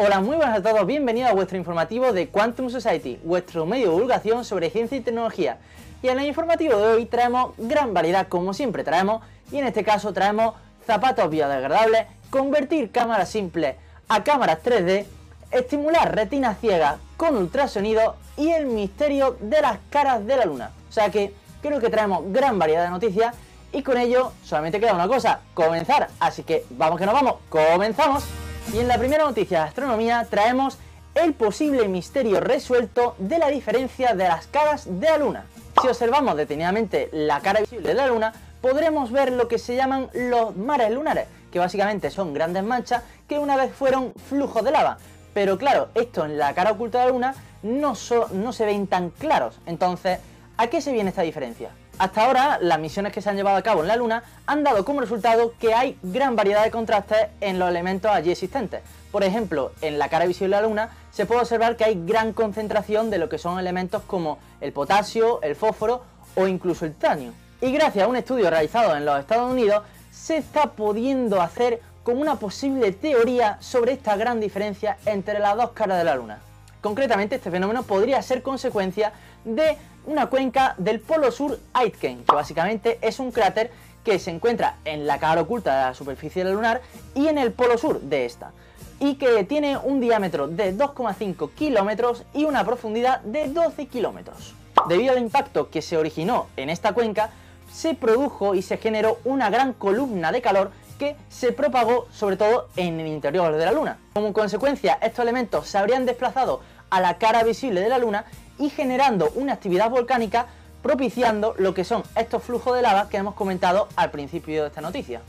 Hola, muy buenas a todos, bienvenidos a vuestro informativo de Quantum Society, vuestro medio de divulgación sobre ciencia y tecnología. Y en el informativo de hoy traemos gran variedad, como siempre traemos, y en este caso traemos zapatos biodegradables, convertir cámaras simples a cámaras 3D, estimular retina ciega con ultrasonido y el misterio de las caras de la luna. O sea que creo que traemos gran variedad de noticias y con ello solamente queda una cosa, comenzar. Así que vamos que nos vamos, comenzamos. Y en la primera noticia de astronomía traemos el posible misterio resuelto de la diferencia de las caras de la Luna. Si observamos detenidamente la cara visible de la Luna, podremos ver lo que se llaman los mares lunares, que básicamente son grandes manchas que una vez fueron flujos de lava. Pero claro, esto en la cara oculta de la Luna no, no se ven tan claros. Entonces, ¿a qué se viene esta diferencia? Hasta ahora, las misiones que se han llevado a cabo en la Luna han dado como resultado que hay gran variedad de contrastes en los elementos allí existentes. Por ejemplo, en la cara visible de la Luna se puede observar que hay gran concentración de lo que son elementos como el potasio, el fósforo o incluso el titanio. Y gracias a un estudio realizado en los Estados Unidos, se está pudiendo hacer como una posible teoría sobre esta gran diferencia entre las dos caras de la Luna. Concretamente, este fenómeno podría ser consecuencia de una cuenca del polo sur Aitken, que básicamente es un cráter que se encuentra en la cara oculta de la superficie lunar y en el polo sur de esta, y que tiene un diámetro de 2,5 kilómetros y una profundidad de 12 kilómetros. Debido al impacto que se originó en esta cuenca, se produjo y se generó una gran columna de calor que se propagó sobre todo en el interior de la Luna. Como consecuencia, estos elementos se habrían desplazado a la cara visible de la Luna y generando una actividad volcánica propiciando lo que son estos flujos de lava que hemos comentado al principio de esta noticia.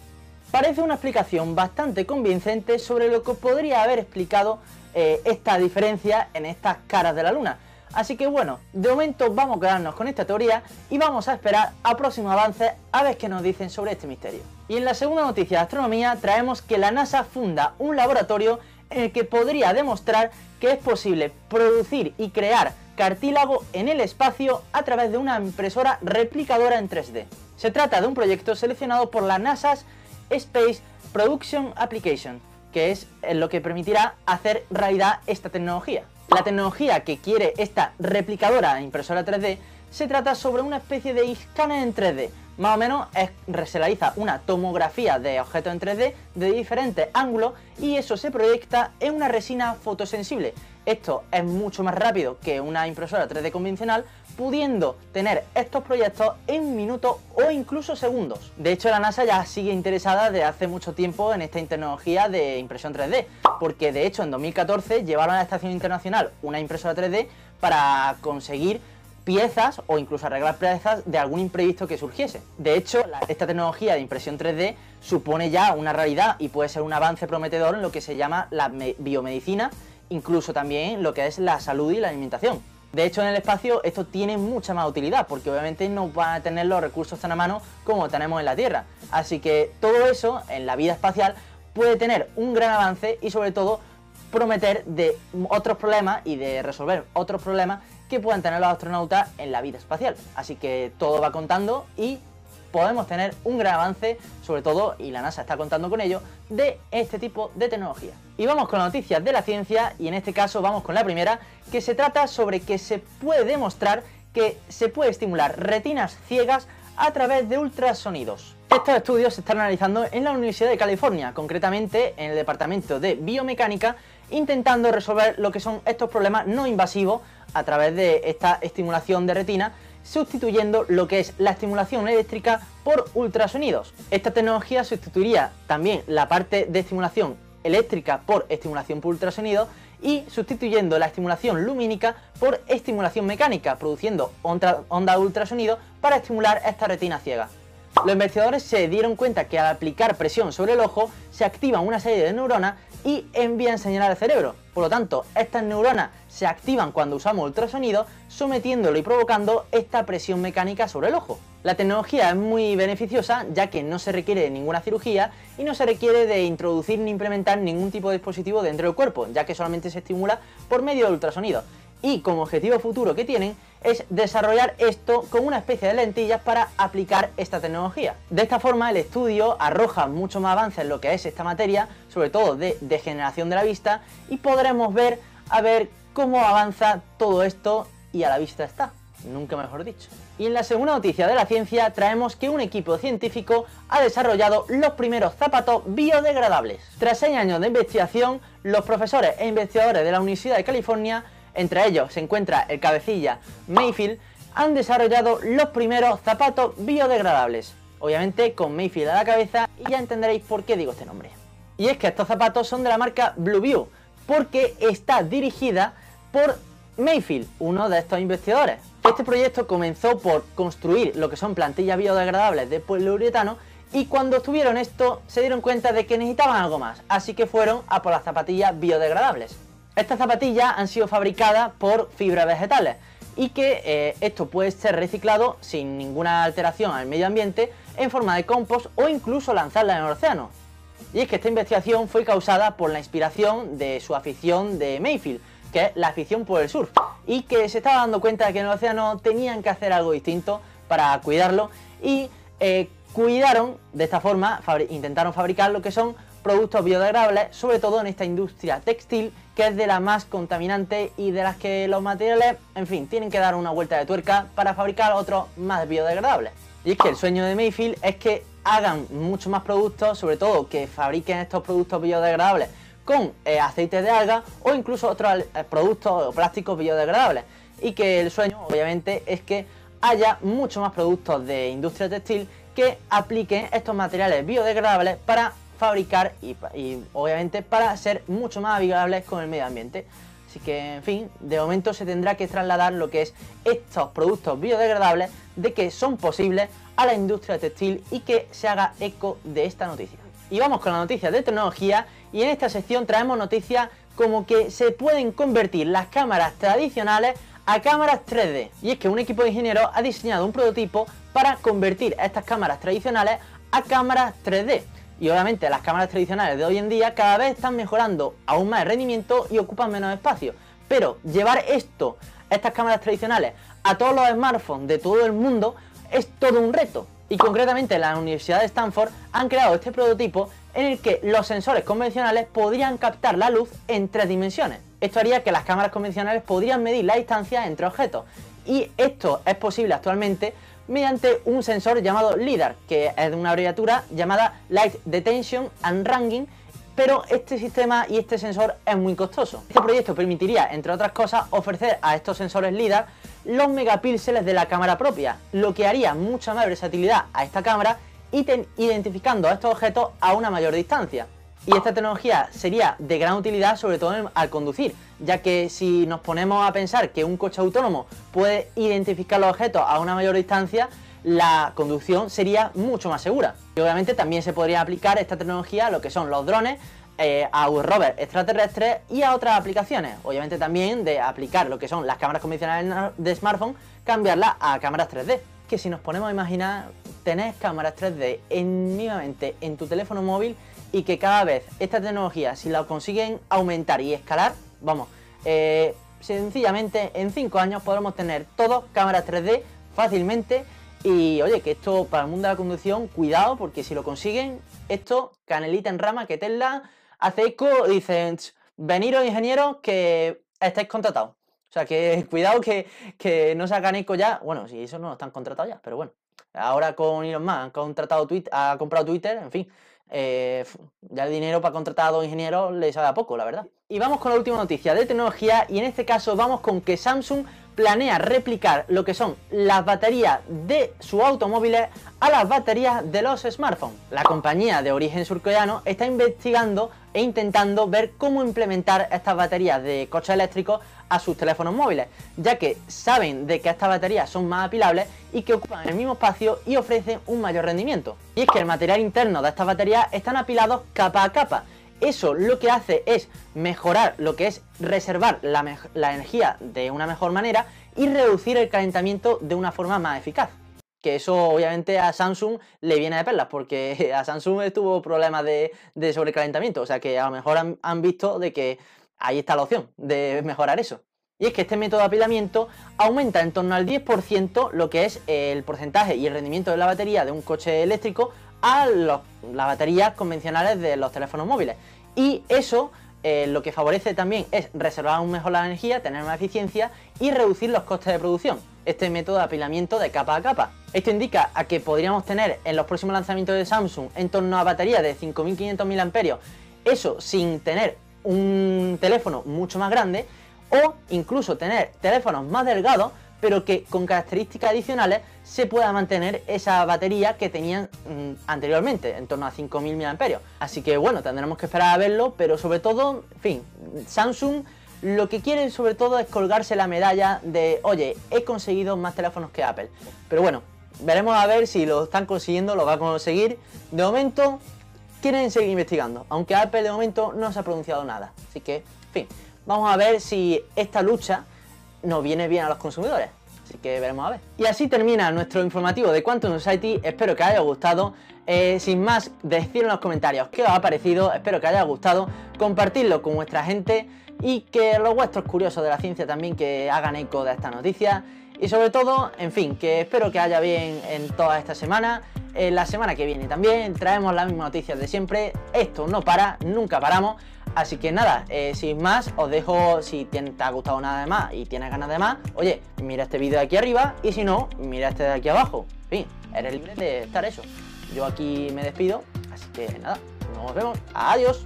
Parece una explicación bastante convincente sobre lo que podría haber explicado eh, esta diferencia en estas caras de la Luna. Así que bueno, de momento vamos a quedarnos con esta teoría y vamos a esperar a próximos avances a ver qué nos dicen sobre este misterio. Y en la segunda noticia de astronomía traemos que la NASA funda un laboratorio el que podría demostrar que es posible producir y crear cartílago en el espacio a través de una impresora replicadora en 3D. Se trata de un proyecto seleccionado por la NASA's Space Production Application, que es lo que permitirá hacer realidad esta tecnología. La tecnología que quiere esta replicadora impresora 3D se trata sobre una especie de escáner en 3D. Más o menos se realiza una tomografía de objetos en 3D de diferentes ángulos y eso se proyecta en una resina fotosensible, esto es mucho más rápido que una impresora 3D convencional, pudiendo tener estos proyectos en minutos o incluso segundos. De hecho, la NASA ya sigue interesada desde hace mucho tiempo en esta tecnología de impresión 3D, porque de hecho en 2014 llevaron a la Estación Internacional una impresora 3D para conseguir piezas o incluso arreglar piezas de algún imprevisto que surgiese. De hecho, esta tecnología de impresión 3D supone ya una realidad y puede ser un avance prometedor en lo que se llama la biomedicina incluso también lo que es la salud y la alimentación. De hecho, en el espacio esto tiene mucha más utilidad, porque obviamente no van a tener los recursos tan a mano como tenemos en la Tierra. Así que todo eso en la vida espacial puede tener un gran avance y sobre todo prometer de otros problemas y de resolver otros problemas que puedan tener los astronautas en la vida espacial. Así que todo va contando y podemos tener un gran avance, sobre todo, y la NASA está contando con ello, de este tipo de tecnología. Y vamos con noticias de la ciencia, y en este caso vamos con la primera, que se trata sobre que se puede demostrar que se puede estimular retinas ciegas a través de ultrasonidos. Estos estudios se están analizando en la Universidad de California, concretamente en el Departamento de Biomecánica, intentando resolver lo que son estos problemas no invasivos a través de esta estimulación de retina sustituyendo lo que es la estimulación eléctrica por ultrasonidos. Esta tecnología sustituiría también la parte de estimulación eléctrica por estimulación por ultrasonido y sustituyendo la estimulación lumínica por estimulación mecánica, produciendo onda, onda ultrasonido para estimular esta retina ciega. Los investigadores se dieron cuenta que al aplicar presión sobre el ojo se activan una serie de neuronas y envían señal al cerebro. Por lo tanto, estas neuronas se activan cuando usamos ultrasonido, sometiéndolo y provocando esta presión mecánica sobre el ojo. La tecnología es muy beneficiosa ya que no se requiere de ninguna cirugía y no se requiere de introducir ni implementar ningún tipo de dispositivo dentro del cuerpo, ya que solamente se estimula por medio del ultrasonido. Y como objetivo futuro que tienen es desarrollar esto con una especie de lentillas para aplicar esta tecnología. De esta forma el estudio arroja mucho más avance en lo que es esta materia, sobre todo de degeneración de la vista, y podremos ver a ver cómo avanza todo esto y a la vista está nunca mejor dicho. Y en la segunda noticia de la ciencia traemos que un equipo científico ha desarrollado los primeros zapatos biodegradables. Tras seis años de investigación, los profesores e investigadores de la Universidad de California, entre ellos se encuentra el cabecilla Mayfield, han desarrollado los primeros zapatos biodegradables. Obviamente con Mayfield a la cabeza y ya entenderéis por qué digo este nombre. Y es que estos zapatos son de la marca Blueview, porque está dirigida por Mayfield, uno de estos investigadores. Este proyecto comenzó por construir lo que son plantillas biodegradables de poliuretano y cuando estuvieron esto se dieron cuenta de que necesitaban algo más, así que fueron a por las zapatillas biodegradables. Estas zapatillas han sido fabricadas por fibras vegetales y que eh, esto puede ser reciclado sin ninguna alteración al medio ambiente en forma de compost o incluso lanzarla en el océano. Y es que esta investigación fue causada por la inspiración de su afición de Mayfield, que es la afición por el surf, y que se estaba dando cuenta de que en el océano tenían que hacer algo distinto para cuidarlo y eh, cuidaron de esta forma, intentaron fabricar lo que son productos biodegradables, sobre todo en esta industria textil, que es de la más contaminante y de las que los materiales, en fin, tienen que dar una vuelta de tuerca para fabricar otros más biodegradables. Y es que el sueño de Mayfield es que hagan mucho más productos, sobre todo que fabriquen estos productos biodegradables con eh, aceite de alga o incluso otros eh, productos o plásticos biodegradables. Y que el sueño, obviamente, es que haya mucho más productos de industria textil que apliquen estos materiales biodegradables para fabricar y, obviamente para ser mucho más amigables con el medio ambiente. Así que, en fin, de momento se tendrá que trasladar lo que es estos productos biodegradables de que son posibles a la industria textil y que se haga eco de esta noticia. Y vamos con la noticia de tecnología y en esta sección traemos noticias como que se pueden convertir las cámaras tradicionales a cámaras 3D. Y es que un equipo de ingenieros ha diseñado un prototipo para convertir estas cámaras tradicionales a cámaras 3D. Y obviamente las cámaras tradicionales de hoy en día cada vez están mejorando aún más el rendimiento y ocupan menos espacio. Pero llevar esto, estas cámaras tradicionales, a todos los smartphones de todo el mundo es todo un reto y concretamente la Universidad de Stanford han creado este prototipo en el que los sensores convencionales podrían captar la luz en tres dimensiones. Esto haría que las cámaras convencionales podrían medir la distancia entre objetos y esto es posible actualmente mediante un sensor llamado LIDAR, que es una abreviatura llamada Light Detention and Ranging, pero este sistema y este sensor es muy costoso. Este proyecto permitiría, entre otras cosas, ofrecer a estos sensores LIDAR los megapíxeles de la cámara propia, lo que haría mucha más versatilidad a esta cámara identificando a estos objetos a una mayor distancia. Y esta tecnología sería de gran utilidad sobre todo al conducir, ya que si nos ponemos a pensar que un coche autónomo puede identificar los objetos a una mayor distancia, la conducción sería mucho más segura. Y obviamente también se podría aplicar esta tecnología a lo que son los drones, eh, a rovers extraterrestres y a otras aplicaciones. Obviamente también de aplicar lo que son las cámaras convencionales de smartphone, cambiarlas a cámaras 3D. Que si nos ponemos a imaginar, tener cámaras 3D en, en tu teléfono móvil y que cada vez esta tecnología, si la consiguen aumentar y escalar, vamos, eh, sencillamente en 5 años podremos tener todas cámaras 3D fácilmente y oye, que esto para el mundo de la conducción, cuidado, porque si lo consiguen, esto, canelita en rama, que Tesla hace eco, dicen, veniros ingenieros que estáis contratados. O sea, que cuidado que, que no hagan eco ya. Bueno, si eso no están contratados ya, pero bueno. Ahora con Elon Musk han contratado Twitter, ha comprado Twitter, en fin. Eh, ya el dinero para contratar a dos ingenieros les sabe a poco, la verdad. Y vamos con la última noticia de tecnología y en este caso vamos con que Samsung planea replicar lo que son las baterías de sus automóviles a las baterías de los smartphones. La compañía de origen surcoreano está investigando e intentando ver cómo implementar estas baterías de coches eléctricos a sus teléfonos móviles, ya que saben de que estas baterías son más apilables y que ocupan el mismo espacio y ofrecen un mayor rendimiento. Y es que el material interno de estas baterías están apilados capa a capa, eso lo que hace es mejorar lo que es reservar la, energía de una mejor manera y reducir el calentamiento de una forma más eficaz. Que eso obviamente a Samsung le viene de perlas, porque a Samsung tuvo problemas de, sobrecalentamiento, o sea que a lo mejor han, visto de que ahí está la opción de mejorar eso. Y es que este método de apilamiento aumenta en torno al 10% lo que es el porcentaje y el rendimiento de la batería de un coche eléctrico a las baterías convencionales de los teléfonos móviles. Y eso eh, lo que favorece también es reservar aún mejor la energía, tener más eficiencia y reducir los costes de producción. Este método de apilamiento de capa a capa. Esto indica a que podríamos tener en los próximos lanzamientos de Samsung en torno a baterías de 5500 mAh, eso sin tener un teléfono mucho más grande o incluso tener teléfonos más delgados pero que con características adicionales se pueda mantener esa batería que tenían mm, anteriormente, en torno a 5.000 mAh. Así que bueno, tendremos que esperar a verlo, pero sobre todo, en fin, Samsung lo que quiere sobre todo es colgarse la medalla de, oye, he conseguido más teléfonos que Apple. Pero bueno, veremos a ver si lo están consiguiendo, lo va a conseguir. De momento, quieren seguir investigando, aunque Apple de momento no se ha pronunciado nada. Así que, en fin, vamos a ver si esta lucha nos viene bien a los consumidores. Así que veremos a ver. Y así termina nuestro informativo de Quantum Society. Espero que haya gustado. Eh, sin más, decir en los comentarios qué os ha parecido. Espero que haya gustado. Compartirlo con vuestra gente y que los vuestros curiosos de la ciencia también que hagan eco de esta noticia. Y sobre todo, en fin, que espero que haya bien en toda esta semana. En la semana que viene también traemos las mismas noticias de siempre. Esto no para, nunca paramos. Así que nada, eh, sin más, os dejo, si te, ha gustado nada de más y tienes ganas de más, oye, mira este vídeo de aquí arriba y si no, mira este de aquí abajo. En fin, eres libre de estar eso. Yo aquí me despido, así que nada, nos vemos. Adiós.